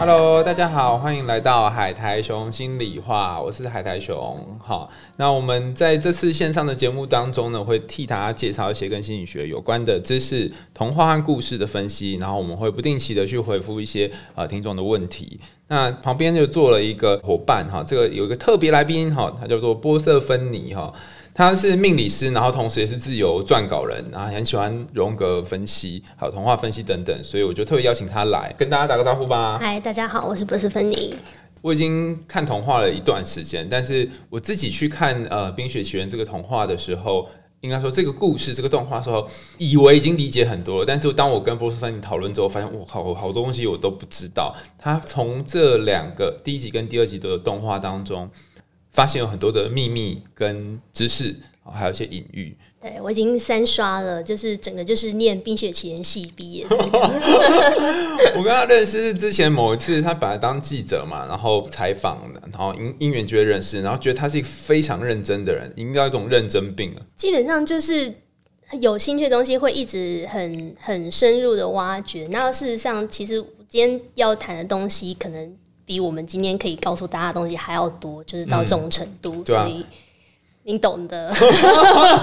Hello，大家好，欢迎来到海苔熊心里话，我是海苔熊。好，那我们在这次线上的节目当中呢，会替大家介绍一些跟心理学有关的知识、童话和故事的分析，然后我们会不定期的去回复一些呃听众的问题。那旁边就做了一个伙伴哈，这个有一个特别来宾哈，他叫做波瑟芬尼哈。他是命理师，然后同时也是自由撰稿人，然后很喜欢荣格分析，还有童话分析等等，所以我就特别邀请他来跟大家打个招呼吧。嗨，大家好，我是波斯芬妮。我已经看童话了一段时间，但是我自己去看呃《冰雪奇缘》这个童话的时候，应该说这个故事这个动画时候，以为已经理解很多了，但是当我跟波斯芬妮讨论之后，发现我靠，好多东西我都不知道。他从这两个第一集跟第二集的动画当中。发现有很多的秘密跟知识，还有一些隐喻。对我已经三刷了，就是整个就是念《冰雪奇缘》系毕业。我跟他认识是之前某一次，他本来当记者嘛，然后采访的，然后因因缘就会认识，然后觉得他是一个非常认真的人，应该一种认真病了。基本上就是有兴趣的东西会一直很很深入的挖掘。那事实上，其实今天要谈的东西可能。比我们今天可以告诉大家的东西还要多，就是到这种程度，所以你懂的。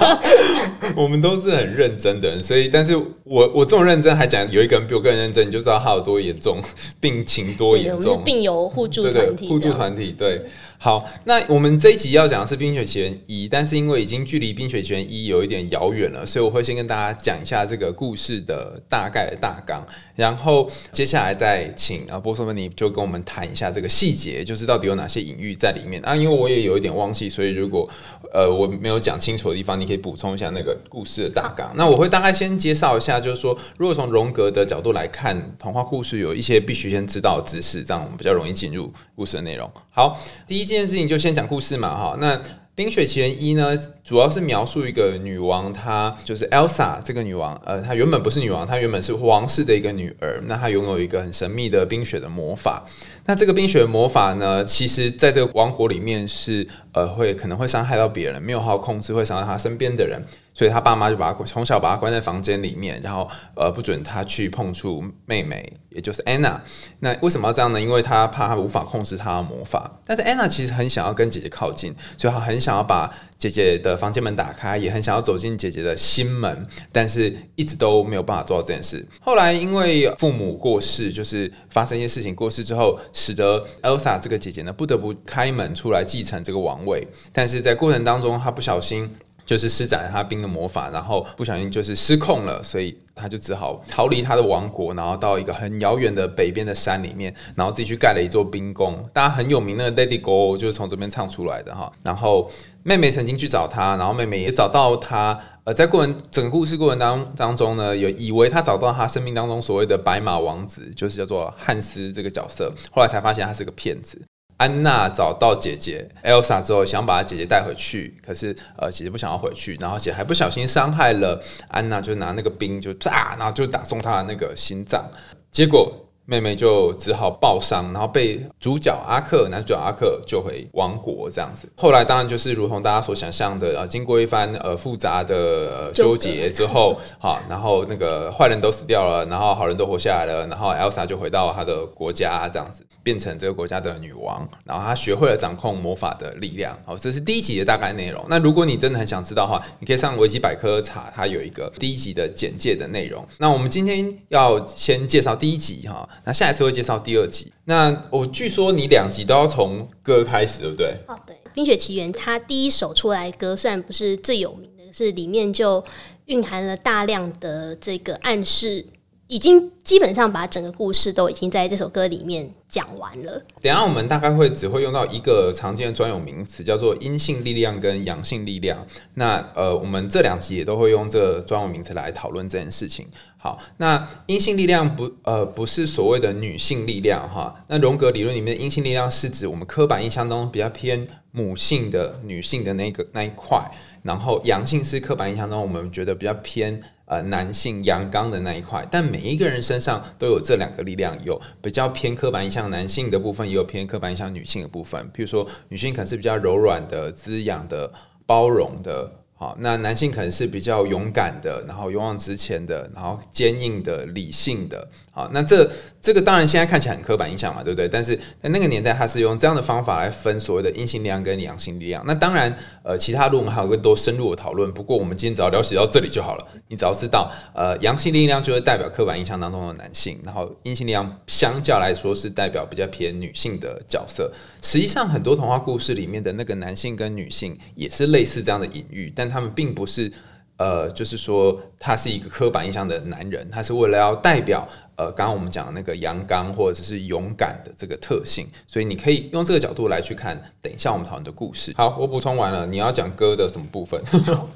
我们都是很认真的人，所以，但是我我这么认真，还讲有一个人比我更认真，你就知道他有多严重，病情多严重。病友互助团体，互助团体对。好，那我们这一集要讲的是《冰雪奇缘一》，但是因为已经距离《冰雪奇缘一》有一点遥远了，所以我会先跟大家讲一下这个故事的大概的大纲，然后接下来再请啊波斯曼尼就跟我们谈一下这个细节，就是到底有哪些隐喻在里面啊？因为我也有一点忘记，所以如果呃我没有讲清楚的地方，你可以补充一下那个故事的大纲。那我会大概先介绍一下，就是说，如果从荣格的角度来看，童话故事有一些必须先知道的知识，这样我们比较容易进入故事的内容。好，第一。件事情就先讲故事嘛，哈。那《冰雪奇缘一》呢，主要是描述一个女王，她就是 Elsa 这个女王。呃，她原本不是女王，她原本是皇室的一个女儿。那她拥有一个很神秘的冰雪的魔法。那这个冰雪魔法呢，其实在这个王国里面是呃会可能会伤害到别人，没有好好控制会伤害他身边的人。所以他爸妈就把他从小把他关在房间里面，然后呃不准他去碰触妹妹，也就是安娜。那为什么要这样呢？因为他怕他无法控制他的魔法。但是安娜其实很想要跟姐姐靠近，所以她很想要把姐姐的房间门打开，也很想要走进姐姐的心门，但是一直都没有办法做到这件事。后来因为父母过世，就是发生一些事情过世之后，使得 Elsa 这个姐姐呢不得不开门出来继承这个王位。但是在过程当中，她不小心。就是施展了她冰的魔法，然后不小心就是失控了，所以他就只好逃离他的王国，然后到一个很遥远的北边的山里面，然后自己去盖了一座冰宫。大家很有名那个 Lady Go 就是从这边唱出来的哈。然后妹妹曾经去找他，然后妹妹也找到他。呃，在过程整个故事过程当当中呢，有以为他找到他生命当中所谓的白马王子，就是叫做汉斯这个角色，后来才发现他是个骗子。安娜找到姐姐 Elsa 之后，想把她姐姐带回去，可是呃，姐姐不想要回去，然后姐还不小心伤害了安娜，就拿那个冰就炸，然后就打中她的那个心脏，结果。妹妹就只好抱伤，然后被主角阿克男主角阿克救回王国这样子。后来当然就是如同大家所想象的，呃，经过一番呃复杂的纠结之后，好，然后那个坏人都死掉了，然后好人都活下来了，然后 Elsa 就回到她的国家这样子，变成这个国家的女王，然后她学会了掌控魔法的力量。好，这是第一集的大概内容。那如果你真的很想知道的话，你可以上维基百科查，它有一个第一集的简介的内容。那我们今天要先介绍第一集哈。那下一次会介绍第二集。那我据说你两集都要从歌开始，对不对？哦，对，《冰雪奇缘》它第一首出来歌虽然不是最有名的，是里面就蕴含了大量的这个暗示。已经基本上把整个故事都已经在这首歌里面讲完了。等下我们大概会只会用到一个常见的专有名词，叫做阴性力量跟阳性力量。那呃，我们这两集也都会用这个专有名词来讨论这件事情。好，那阴性力量不呃不是所谓的女性力量哈。那荣格理论里面的阴性力量是指我们刻板印象当中比较偏母性的女性的那个那一块，然后阳性是刻板印象中我们觉得比较偏。呃男性阳刚的那一块，但每一个人身上都有这两个力量，有比较偏刻板印象男性的部分，也有偏刻板印象女性的部分。比如说女性可能是比较柔软的、滋养的、包容的。好，那男性可能是比较勇敢的，然后勇往直前的，然后坚硬的、理性的。好，那这这个当然现在看起来很刻板印象嘛，对不对？但是在那个年代，他是用这样的方法来分所谓的阴性力量跟阳性力量。那当然，呃，其他论文还有更多深入的讨论。不过我们今天只要了解到这里就好了。你只要知道，呃，阳性力量就是代表刻板印象当中的男性，然后阴性力量相较来说是代表比较偏女性的角色。实际上，很多童话故事里面的那个男性跟女性也是类似这样的隐喻，但他们并不是。呃，就是说，他是一个刻板印象的男人，他是为了要代表呃，刚刚我们讲的那个阳刚或者是勇敢的这个特性，所以你可以用这个角度来去看。等一下我们讨论的故事。好，我补充完了，你要讲歌的什么部分？《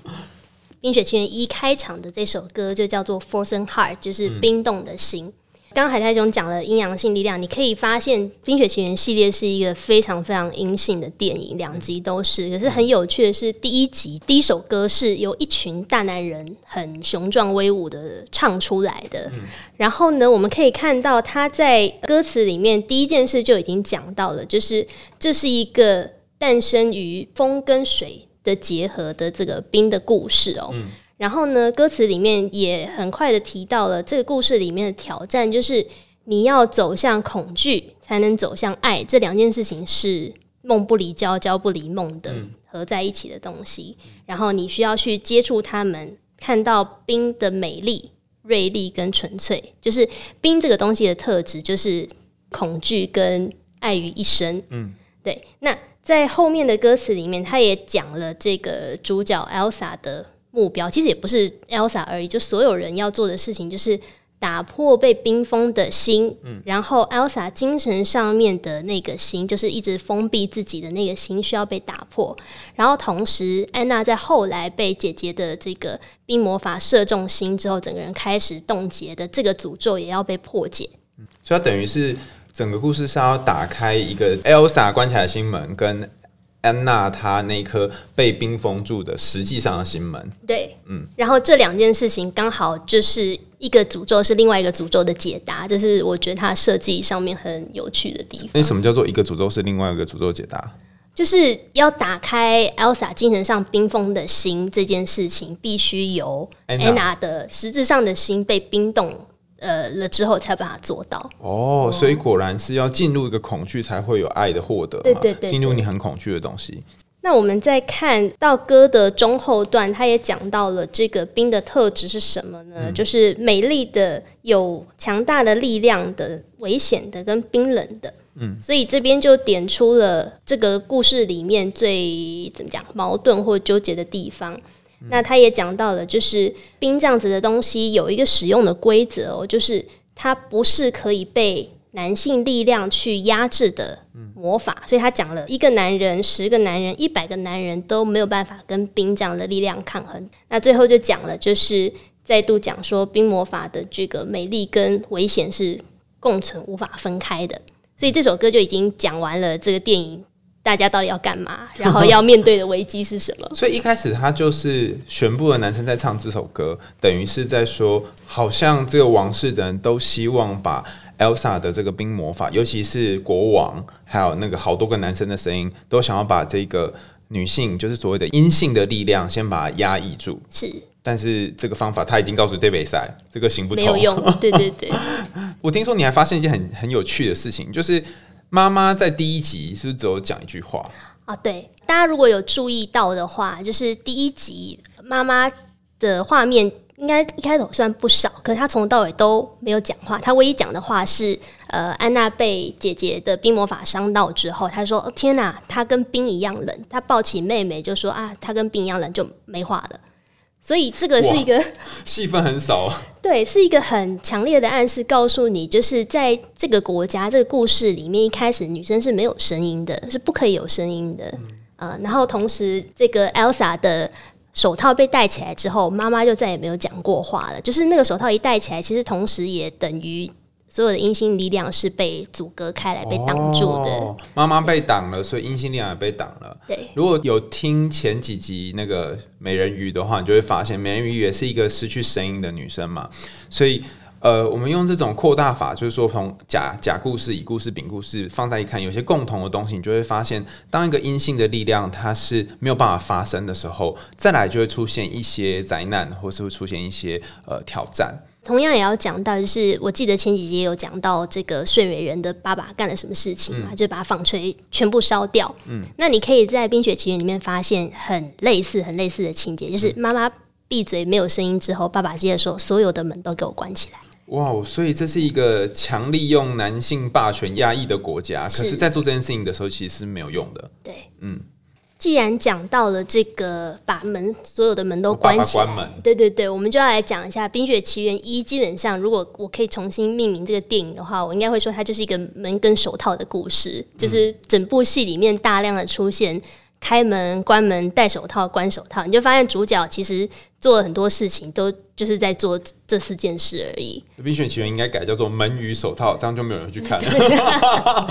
冰雪奇缘一》开场的这首歌就叫做《Frozen Heart》，就是冰冻的心。刚刚海太兄讲了阴阳性力量，你可以发现《冰雪奇缘》系列是一个非常非常阴性的电影，两集都是。可是很有趣的是，第一集第一首歌是由一群大男人很雄壮威武的唱出来的。然后呢，我们可以看到他在歌词里面第一件事就已经讲到了，就是这是一个诞生于风跟水的结合的这个冰的故事哦。然后呢，歌词里面也很快的提到了这个故事里面的挑战，就是你要走向恐惧，才能走向爱。这两件事情是梦不离焦，焦不离梦的合在一起的东西。然后你需要去接触他们，看到冰的美丽、锐利跟纯粹。就是冰这个东西的特质，就是恐惧跟爱于一身。嗯，对。那在后面的歌词里面，他也讲了这个主角 Elsa 的。目标其实也不是 Elsa 而已，就所有人要做的事情就是打破被冰封的心，嗯，然后 Elsa 精神上面的那个心，就是一直封闭自己的那个心需要被打破，然后同时安娜在后来被姐姐的这个冰魔法射中心之后，整个人开始冻结的这个诅咒也要被破解，嗯所以等于是整个故事是要打开一个 Elsa 关起来的心门跟。安娜她那颗被冰封住的实际上的心门，对，嗯，然后这两件事情刚好就是一个诅咒是另外一个诅咒的解答，这是我觉得它设计上面很有趣的地方。那什么叫做一个诅咒是另外一个诅咒解答？就是要打开 Elsa 精神上冰封的心这件事情，必须由安娜的实质上的心被冰冻。呃了之后才把它做到哦，所以果然是要进入一个恐惧才会有爱的获得，对对对，进入你很恐惧的东西。那我们再看到歌的中后段，他也讲到了这个冰的特质是什么呢？就是美丽的、有强大的力量的、危险的跟冰冷的。嗯，所以这边就点出了这个故事里面最怎么讲矛盾或纠结的地方。那他也讲到了，就是冰这样子的东西有一个使用的规则哦，就是它不是可以被男性力量去压制的魔法。所以他讲了一个男人、十个男人、一百个男人都没有办法跟冰这样的力量抗衡。那最后就讲了，就是再度讲说冰魔法的这个美丽跟危险是共存、无法分开的。所以这首歌就已经讲完了这个电影。大家到底要干嘛？然后要面对的危机是什么？所以一开始他就是全部的男生在唱这首歌，等于是在说，好像这个王室的人都希望把 Elsa 的这个冰魔法，尤其是国王，还有那个好多个男生的声音，都想要把这个女性，就是所谓的阴性的力量，先把它压抑住。是，但是这个方法他已经告诉这比赛，这个行不通，没有用。对对对，我听说你还发现一件很很有趣的事情，就是。妈妈在第一集是不是只有讲一句话啊？对，大家如果有注意到的话，就是第一集妈妈的画面应该一开头算不少，可是她从头到尾都没有讲话。她唯一讲的话是，呃，安娜被姐姐的冰魔法伤到之后，她说：“哦天哪，她跟冰一样冷。”她抱起妹妹就说：“啊，她跟冰一样冷，就没话了。”所以这个是一个 戏份很少，啊 对，是一个很强烈的暗示，告诉你就是在这个国家这个故事里面，一开始女生是没有声音的，是不可以有声音的呃。然后同时，这个 Elsa 的手套被戴起来之后，妈妈就再也没有讲过话了。就是那个手套一戴起来，其实同时也等于所有的阴性力量是被阻隔开来、被挡住的。哦妈妈被挡了，所以阴性力量也被挡了。对，如果有听前几集那个美人鱼的话，你就会发现美人鱼也是一个失去声音的女生嘛，所以。呃，我们用这种扩大法，就是说从甲甲故事、乙故事、丙故事放在一看，有些共同的东西，你就会发现，当一个阴性的力量它是没有办法发生的时候，再来就会出现一些灾难，或是会出现一些呃挑战。同样也要讲到，就是我记得前几集也有讲到这个睡美人的爸爸干了什么事情嘛，就把纺锤全部烧掉。嗯，那你可以在《冰雪奇缘》里面发现很类似、很类似的情节，就是妈妈闭嘴没有声音之后，爸爸接着说：“所有的门都给我关起来。”哇，所以这是一个强利用男性霸权压抑的国家，可是，在做这件事情的时候，其实是没有用的。对，嗯，既然讲到了这个把门所有的门都关起来，对对对，我们就要来讲一下《冰雪奇缘一》。基本上，如果我可以重新命名这个电影的话，我应该会说它就是一个门跟手套的故事，就是整部戏里面大量的出现开门、关门、戴手套、关手套，你就发现主角其实做了很多事情都。就是在做这四件事而已。《冰雪奇缘》应该改叫做“门与手套”，这样就没有人去看 了。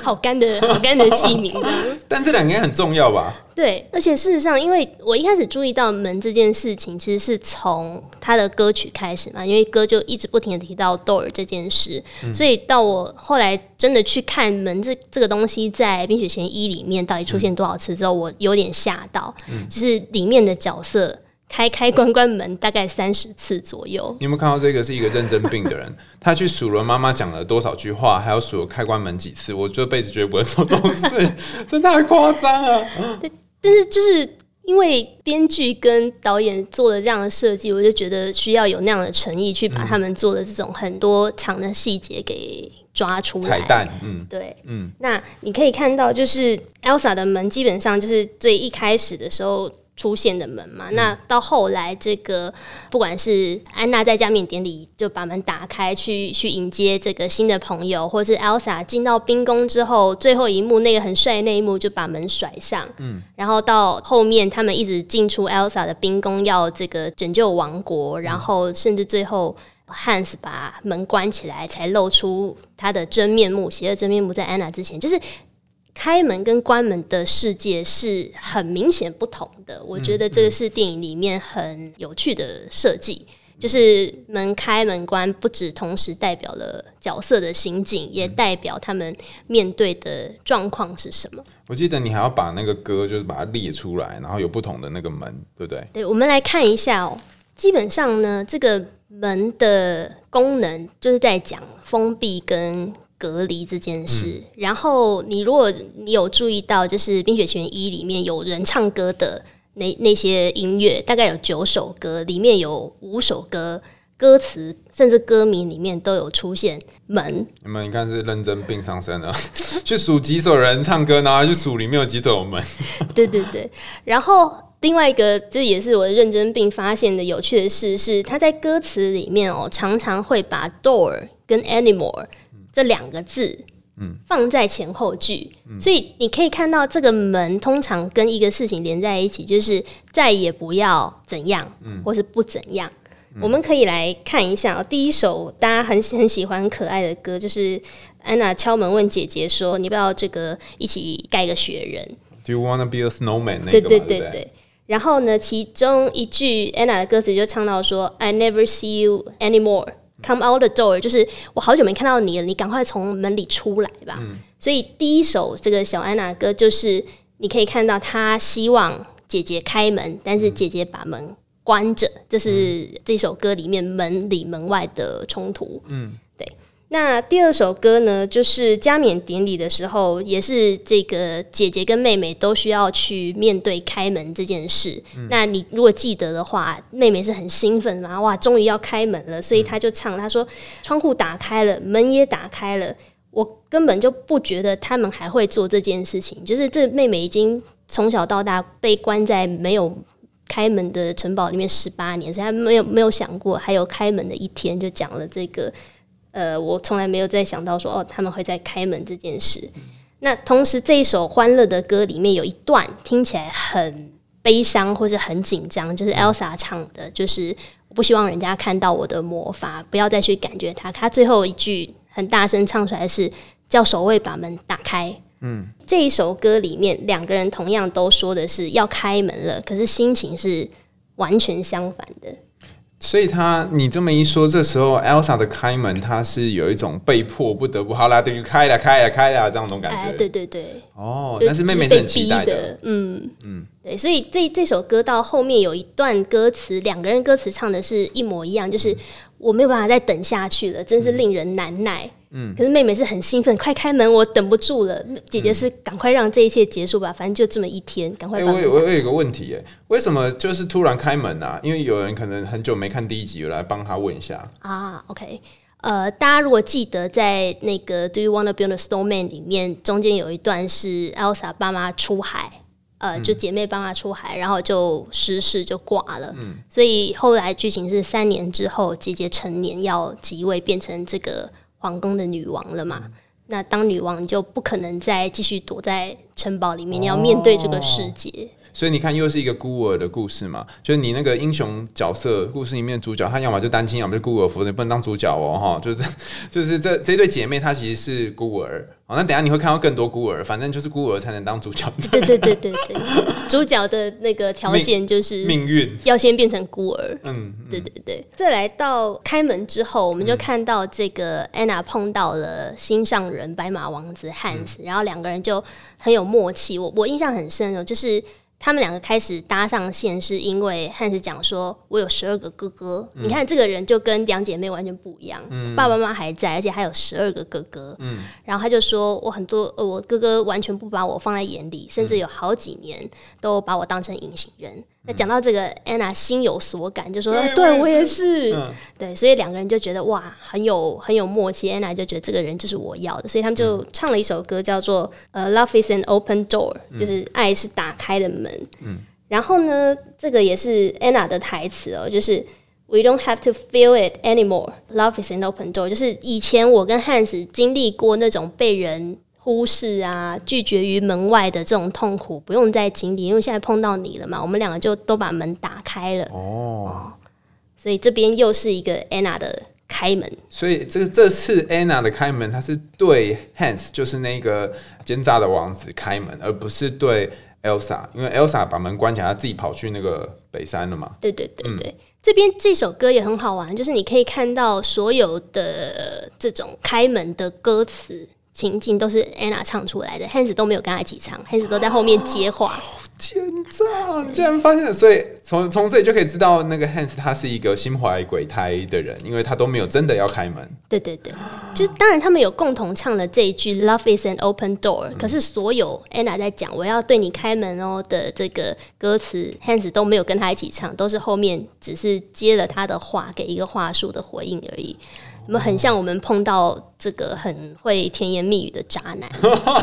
好干的好干的戏名。但这两个很重要吧？对，而且事实上，因为我一开始注意到门这件事情，其实是从他的歌曲开始嘛，因为歌就一直不停的提到 door 这件事，所以到我后来真的去看门这这个东西在《冰雪奇缘一》里面到底出现多少次之后，我有点吓到，就是里面的角色。开开关关门大概三十次左右。你有没有看到这个是一个认真病的人？他去数了妈妈讲了多少句话，还要数了开关门几次。我这辈子绝对不会做这种事，真太夸张了。对，但是就是因为编剧跟导演做了这样的设计，我就觉得需要有那样的诚意去把他们做的这种很多长的细节给抓出来。彩蛋，嗯，对，嗯。那你可以看到，就是 Elsa 的门基本上就是最一开始的时候。出现的门嘛，那到后来，这个不管是安娜在加冕典礼就把门打开，去去迎接这个新的朋友，或是 Elsa 进到冰宫之后，最后一幕那个很帅的那一幕就把门甩上，嗯，然后到后面他们一直进出 Elsa 的冰宫，要这个拯救王国，然后甚至最后 Hans 把门关起来，才露出他的真面目，邪恶真面目在安娜之前，就是。开门跟关门的世界是很明显不同的，我觉得这个是电影里面很有趣的设计，就是门开门关不止同时代表了角色的心境，也代表他们面对的状况是什么。我记得你还要把那个歌就是把它列出来，然后有不同的那个门，对不对？对，我们来看一下哦。基本上呢，这个门的功能就是在讲封闭跟。隔离这件事，然后你如果你有注意到，就是《冰雪奇缘一》里面有人唱歌的那那些音乐，大概有九首歌，里面有五首歌歌词甚至歌名里面都有出现门。你们你看是认真病上身了，去数几首人唱歌，然后去数里面有几首门。对对对，然后另外一个这也是我的认真病发现的有趣的事是，他在歌词里面哦，常常会把 door 跟 anymore。这两个字，嗯，放在前后句，所以你可以看到这个门通常跟一个事情连在一起，就是再也不要怎样，嗯，或是不怎样。我们可以来看一下第一首大家很很喜欢可爱的歌，就是安娜敲门问姐姐说：“你不要这个一起盖个雪人？”Do you wanna be a snowman？对对对对。然后呢，其中一句安娜的歌词就唱到说：“I never see you anymore。” Come out the door，就是我好久没看到你了，你赶快从门里出来吧。所以第一首这个小安娜歌，就是你可以看到她希望姐姐开门，但是姐姐把门关着，这是这首歌里面门里门外的冲突。嗯。那第二首歌呢，就是加冕典礼的时候，也是这个姐姐跟妹妹都需要去面对开门这件事。那你如果记得的话，妹妹是很兴奋嘛，哇，终于要开门了，所以她就唱，她说：“窗户打开了，门也打开了，我根本就不觉得他们还会做这件事情。就是这妹妹已经从小到大被关在没有开门的城堡里面十八年，所以她没有没有想过还有开门的一天，就讲了这个。”呃，我从来没有再想到说哦，他们会在开门这件事。那同时，这一首欢乐的歌里面有一段听起来很悲伤或者很紧张，就是 Elsa 唱的，就是我不希望人家看到我的魔法，不要再去感觉它。他最后一句很大声唱出来是叫守卫把门打开。嗯，这一首歌里面两个人同样都说的是要开门了，可是心情是完全相反的。所以他，你这么一说，这时候 Elsa 的开门，他是有一种被迫不得不，好啦，就开了，开了，开了这样种感觉。对对对。哦，但是妹妹是很期待的。嗯嗯，对，所以这这首歌到后面有一段歌词，两个人歌词唱的是一模一样，就是我没有办法再等下去了，真是令人难耐。嗯，可是妹妹是很兴奋，快开门，我等不住了。姐姐是赶快让这一切结束吧，反正就这么一天，赶快。我我我有一个问题，哎，为什么就是突然开门啊？因为有人可能很久没看第一集，来帮他问一下啊。OK，呃，大家如果记得在那个 Do You Wanna Build a Snowman 里面，中间有一段是 Elsa 爸妈出海，呃，就姐妹爸妈出海，然后就失事就挂了。嗯，所以后来剧情是三年之后，姐姐成年要即位，变成这个。皇宫的女王了嘛？那当女王你就不可能再继续躲在城堡里面，你要面对这个世界。所以你看，又是一个孤儿的故事嘛。就是你那个英雄角色故事里面主角，他要么就单亲，要么就孤儿扶你不能当主角哦，哈。就是 就是这这对姐妹，她其实是孤儿。好，那等下你会看到更多孤儿，反正就是孤儿才能当主角。对对对对对，主角的那个条件就是命运要先变成孤儿。嗯，对对对。再来到开门之后，我们就看到这个安娜碰到了心上人白马王子汉斯，然后两个人就很有默契。我我印象很深哦，就是。他们两个开始搭上线，是因为汉斯讲说：“我有十二个哥哥，你看这个人就跟两姐妹完全不一样，爸爸妈妈还在，而且还有十二个哥哥。”然后他就说：“我很多，我哥哥完全不把我放在眼里，甚至有好几年都把我当成隐形人。”那讲到这个，，Anna 心有所感，就说：“对我也是。”对，所以两个人就觉得哇，很有很有默契。Anna 就觉得这个人就是我要的，所以他们就唱了一首歌，叫做《呃，Love is an open door》，就是爱是打开的门。嗯。然后呢，这个也是 Anna 的台词哦，就是 “We don't have to feel it anymore. Love is an open door。”就是以前我跟汉斯经历过那种被人。忽视啊，拒绝于门外的这种痛苦，不用再经历，因为现在碰到你了嘛，我们两个就都把门打开了。哦，所以这边又是一个 Anna 的开门。所以这这次 Anna 的开门，她是对 Hans，就是那个奸诈的王子开门，而不是对 Elsa，因为 Elsa 把门关起来，她自己跑去那个北山了嘛。对对对对，这边这首歌也很好玩，就是你可以看到所有的这种开门的歌词。情境都是 Anna 唱出来的，Hans 都没有跟他一起唱，Hans 都在后面接话。奸诈！竟然发现了，所以从从这里就可以知道，那个 Hans 他是一个心怀鬼胎的人，因为他都没有真的要开门。对对对，就是当然他们有共同唱了这一句 “Love is an open door”，可是所有 Anna 在讲“我要对你开门哦”的这个歌词，Hans 都没有跟他一起唱，都是后面只是接了他的话，给一个话术的回应而已。我们很像我们碰到这个很会甜言蜜语的渣男。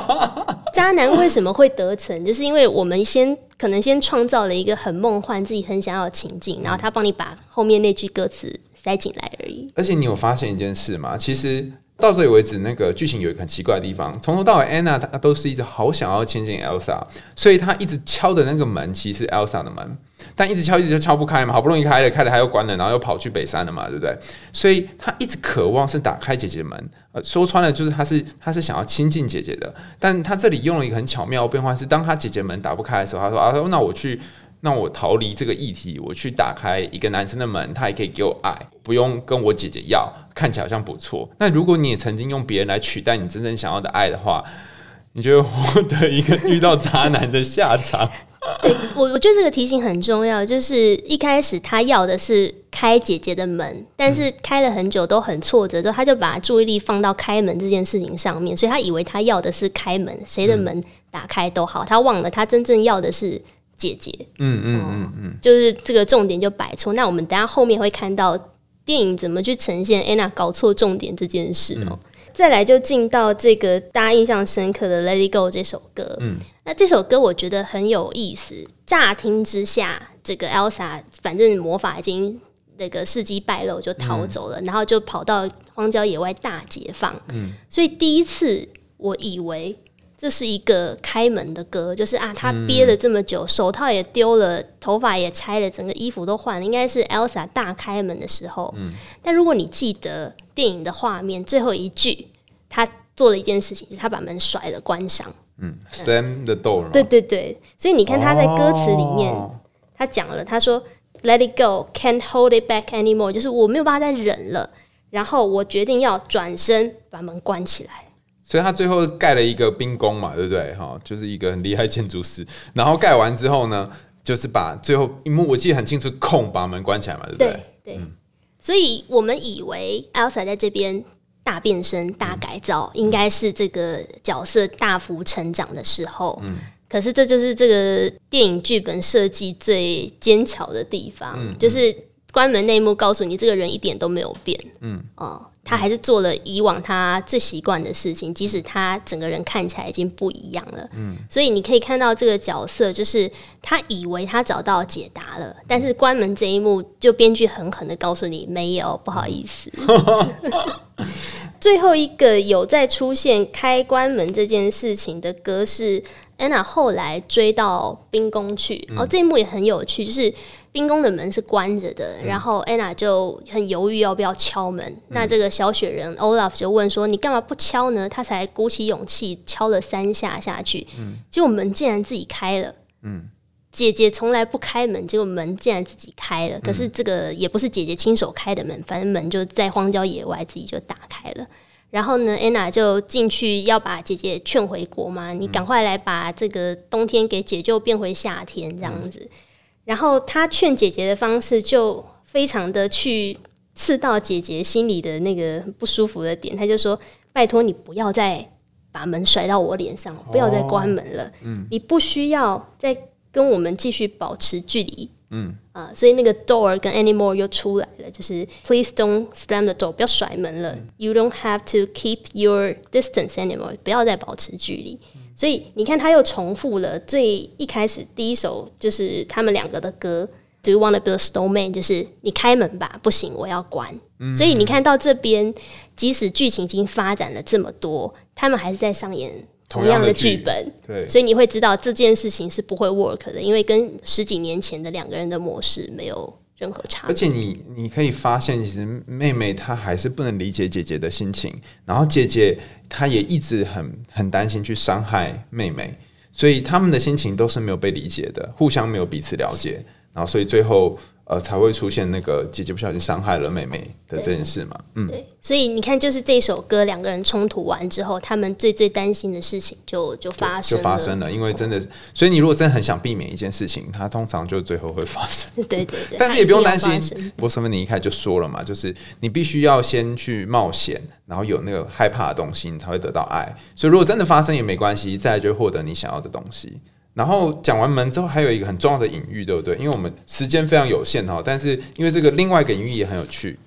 渣男为什么会得逞？就是因为我们先可能先创造了一个很梦幻、自己很想要的情境，然后他帮你把后面那句歌词塞进来而已。而且你有发现一件事吗？其实到这里为止，那个剧情有一个很奇怪的地方，从头到尾，Anna 她都是一直好想要亲近 Elsa，所以她一直敲的那个门其实是 Elsa 的门。但一直敲，一直就敲不开嘛，好不容易开了，开了还要关了，然后又跑去北山了嘛，对不对？所以他一直渴望是打开姐姐门，呃，说穿了就是他是他是想要亲近姐姐的。但他这里用了一个很巧妙的变化，是当他姐姐门打不开的时候，他说啊，那我去，那我逃离这个议题，我去打开一个男生的门，他也可以给我爱，不用跟我姐姐要，看起来好像不错。那如果你也曾经用别人来取代你真正想要的爱的话，你就会获得一个遇到渣男的下场。对我，我觉得这个提醒很重要。就是一开始他要的是开姐姐的门，但是开了很久都很挫折，之后他就把注意力放到开门这件事情上面，所以他以为他要的是开门，谁的门打开都好，他忘了他真正要的是姐姐。嗯嗯嗯嗯，就是这个重点就摆错。那我们等下后面会看到电影怎么去呈现安娜搞错重点这件事哦。再来就进到这个大家印象深刻的《Let It Go》这首歌。嗯。那这首歌我觉得很有意思。乍听之下，这个 Elsa 反正魔法已经那个事迹败露，就逃走了，然后就跑到荒郊野外大解放。嗯，所以第一次我以为这是一个开门的歌，就是啊，他憋了这么久，手套也丢了，头发也拆了，整个衣服都换了，应该是 Elsa 大开门的时候。嗯，但如果你记得电影的画面，最后一句，他做了一件事情，是他把门甩了，关上。嗯，slam the door。对对对，所以你看他在歌词里面，他讲了，他说 “Let it go, can't hold it back anymore”，就是我没有办法再忍了，然后我决定要转身把门关起来。所以他最后盖了一个冰宫嘛，对不对？哈，就是一个很厉害建筑师。然后盖完之后呢，就是把最后一幕我记得很清楚，空把门关起来嘛，对不对？对。所以我们以为 Elsa 在这边大变身、大改造，应该是这个角色大幅成长的时候。嗯。可是这就是这个电影剧本设计最坚巧的地方，就是关门那一幕告诉你，这个人一点都没有变。嗯。哦。他还是做了以往他最习惯的事情，即使他整个人看起来已经不一样了。嗯，所以你可以看到这个角色，就是他以为他找到解答了，但是关门这一幕，就编剧狠狠的告诉你没有，不好意思。最后一个有在出现开关门这件事情的歌是安娜后来追到冰宫去，哦，这一幕也很有趣，就是。冰宫的门是关着的，然后安娜就很犹豫要不要敲门。那这个小雪人 Olaf 就问说：“你干嘛不敲呢？”他才鼓起勇气敲了三下下去，结果门竟然自己开了。嗯，姐姐从来不开门，结果门竟然自己开了。可是这个也不是姐姐亲手开的门，反正门就在荒郊野外自己就打开了。然后呢，安娜就进去要把姐姐劝回国嘛，你赶快来把这个冬天给解救变回夏天这样子。然后他劝姐姐的方式就非常的去刺到姐姐心里的那个不舒服的点，他就说：“拜托你不要再把门甩到我脸上，不要再关门了。嗯，你不需要再跟我们继续保持距离。嗯啊，所以那个 door 跟 anymore 又出来了，就是 please don't slam the door，不要甩门了。You don't have to keep your distance anymore，不要再保持距离。”所以你看，他又重复了最一开始第一首，就是他们两个的歌。Do you want to be a snowman？就是你开门吧，不行，我要关。所以你看到这边，即使剧情已经发展了这么多，他们还是在上演同样的剧本。对，所以你会知道这件事情是不会 work 的，因为跟十几年前的两个人的模式没有。任何差，而且你你可以发现，其实妹妹她还是不能理解姐姐的心情，然后姐姐她也一直很很担心去伤害妹妹，所以他们的心情都是没有被理解的，互相没有彼此了解，然后所以最后。呃，才会出现那个姐姐不小心伤害了妹妹的这件事嘛？嗯，对，所以你看，就是这首歌两个人冲突完之后，他们最最担心的事情就就发生，就发生了。因为真的，所以你如果真的很想避免一件事情，它通常就最后会发生。对 对对，但是也不用担心。我什么你一开始就说了嘛，就是你必须要先去冒险，然后有那个害怕的东西，你才会得到爱。所以如果真的发生也没关系，再来就获得你想要的东西。然后讲完门之后，还有一个很重要的隐喻，对不对？因为我们时间非常有限哈，但是因为这个另外一个隐喻也很有趣。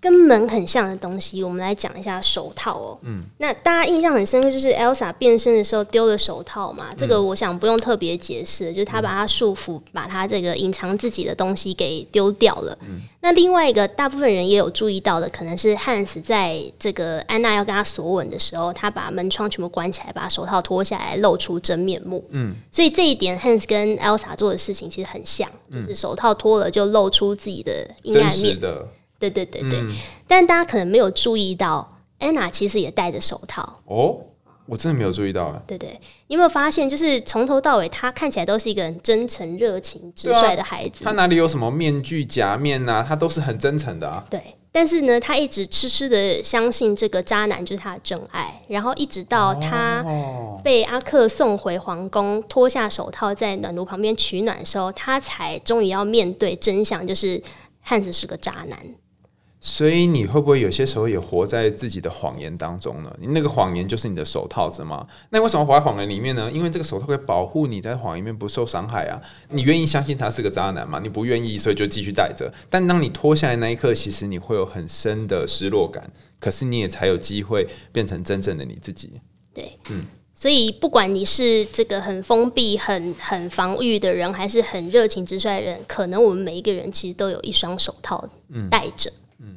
跟门很像的东西，我们来讲一下手套哦。嗯，那大家印象很深刻，就是 Elsa 变身的时候丢了手套嘛。这个我想不用特别解释，就是他把他束缚，把他这个隐藏自己的东西给丢掉了。嗯，那另外一个大部分人也有注意到的，可能是 Hans 在这个安娜要跟他锁吻的时候，他把门窗全部关起来，把手套脱下来，露出真面目。嗯，所以这一点 Hans 跟 Elsa 做的事情其实很像，就是手套脱了就露出自己的阴暗面的。对对对对，但大家可能没有注意到，安娜其实也戴着手套。哦，我真的没有注意到啊。对对，你有没有发现，就是从头到尾，他看起来都是一个很真诚、热情、直率的孩子。他哪里有什么面具、假面呐？他都是很真诚的啊。对，但是呢，他一直痴痴的相信这个渣男就是他的真爱，然后一直到他被阿克送回皇宫，脱下手套在暖炉旁边取暖的时候，他才终于要面对真相，就是汉子是个渣男。所以你会不会有些时候也活在自己的谎言当中呢？你那个谎言就是你的手套子吗？那为什么活在谎言里面呢？因为这个手套可以保护你在谎言里面不受伤害啊！你愿意相信他是个渣男吗？你不愿意，所以就继续戴着。但当你脱下来那一刻，其实你会有很深的失落感。可是你也才有机会变成真正的你自己。对，嗯。所以不管你是这个很封闭、很很防御的人，还是很热情直率的人，可能我们每一个人其实都有一双手套戴着。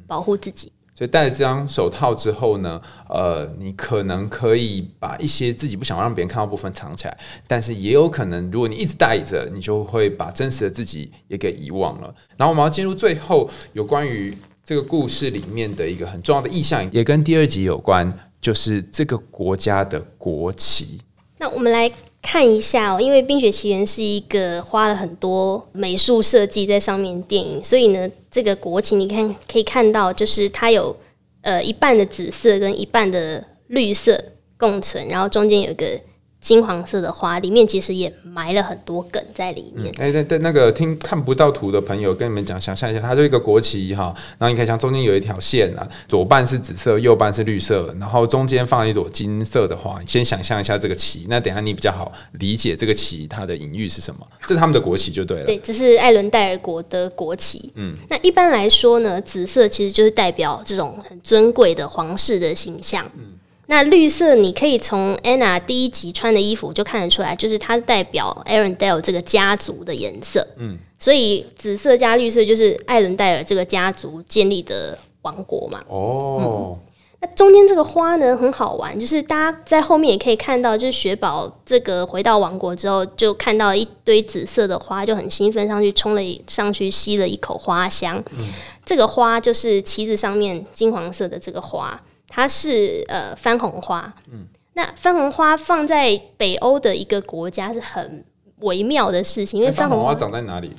保护自己，所以戴了这张手套之后呢，呃，你可能可以把一些自己不想让别人看到部分藏起来，但是也有可能，如果你一直戴着，你就会把真实的自己也给遗忘了。然后我们要进入最后有关于这个故事里面的一个很重要的意象，也跟第二集有关，就是这个国家的国旗。那我们来看一下哦，因为《冰雪奇缘》是一个花了很多美术设计在上面电影，所以呢，这个国旗你看可以看到，就是它有呃一半的紫色跟一半的绿色共存，然后中间有一个。金黄色的花里面其实也埋了很多梗在里面。哎，对对，那个听看不到图的朋友，跟你们讲，想象一下，它就一个国旗哈，然后你可以想中间有一条线啊，左半是紫色，右半是绿色，然后中间放了一朵金色的花。先想象一下这个旗，那等下你比较好理解这个旗它的隐喻是什么。这是他们的国旗就对了。对，这是艾伦戴尔国的国旗。嗯，那一般来说呢，紫色其实就是代表这种很尊贵的皇室的形象。嗯。那绿色，你可以从 Anna 第一集穿的衣服就看得出来，就是它代表 Arendelle 这个家族的颜色。嗯，所以紫色加绿色就是艾伦戴尔这个家族建立的王国嘛。哦，那中间这个花呢很好玩，就是大家在后面也可以看到，就是雪宝这个回到王国之后，就看到一堆紫色的花，就很兴奋上去冲了上去吸了一口花香。嗯，这个花就是旗子上面金黄色的这个花。它是呃番红花，嗯，那番红花放在北欧的一个国家是很微妙的事情，因为番红花长在哪里？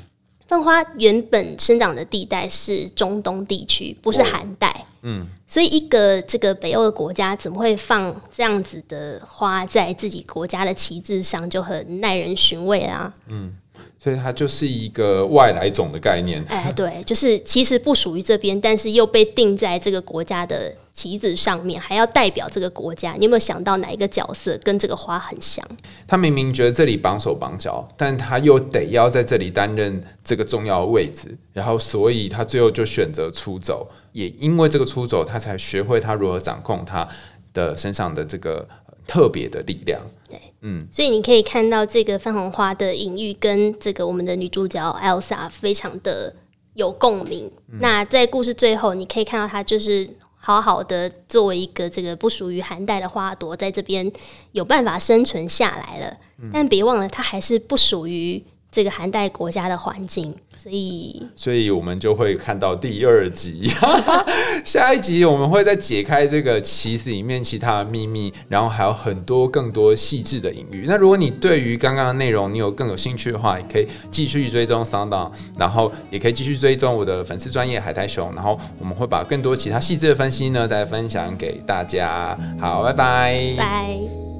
番花原本生长的地带是中东地区，不是寒带，嗯，所以一个这个北欧的国家怎么会放这样子的花在自己国家的旗帜上，就很耐人寻味啊，嗯。所以它就是一个外来种的概念。哎，对，就是其实不属于这边，但是又被定在这个国家的旗子上面，还要代表这个国家。你有没有想到哪一个角色跟这个花很像？他明明觉得这里绑手绑脚，但他又得要在这里担任这个重要的位置，然后所以他最后就选择出走。也因为这个出走，他才学会他如何掌控他的身上的这个。特别的力量，对，嗯，所以你可以看到这个泛红花的隐喻跟这个我们的女主角 Elsa 非常的有共鸣。那在故事最后，你可以看到她就是好好的作为一个这个不属于寒带的花朵，在这边有办法生存下来了。但别忘了，它还是不属于。这个寒带国家的环境，所以，所以我们就会看到第二集，下一集我们会再解开这个棋子里面其他的秘密，然后还有很多更多细致的隐喻。那如果你对于刚刚的内容你有更有兴趣的话，也可以继续追踪 Sound，然后也可以继续追踪我的粉丝专业海苔熊，然后我们会把更多其他细致的分析呢再分享给大家。好，拜拜，拜。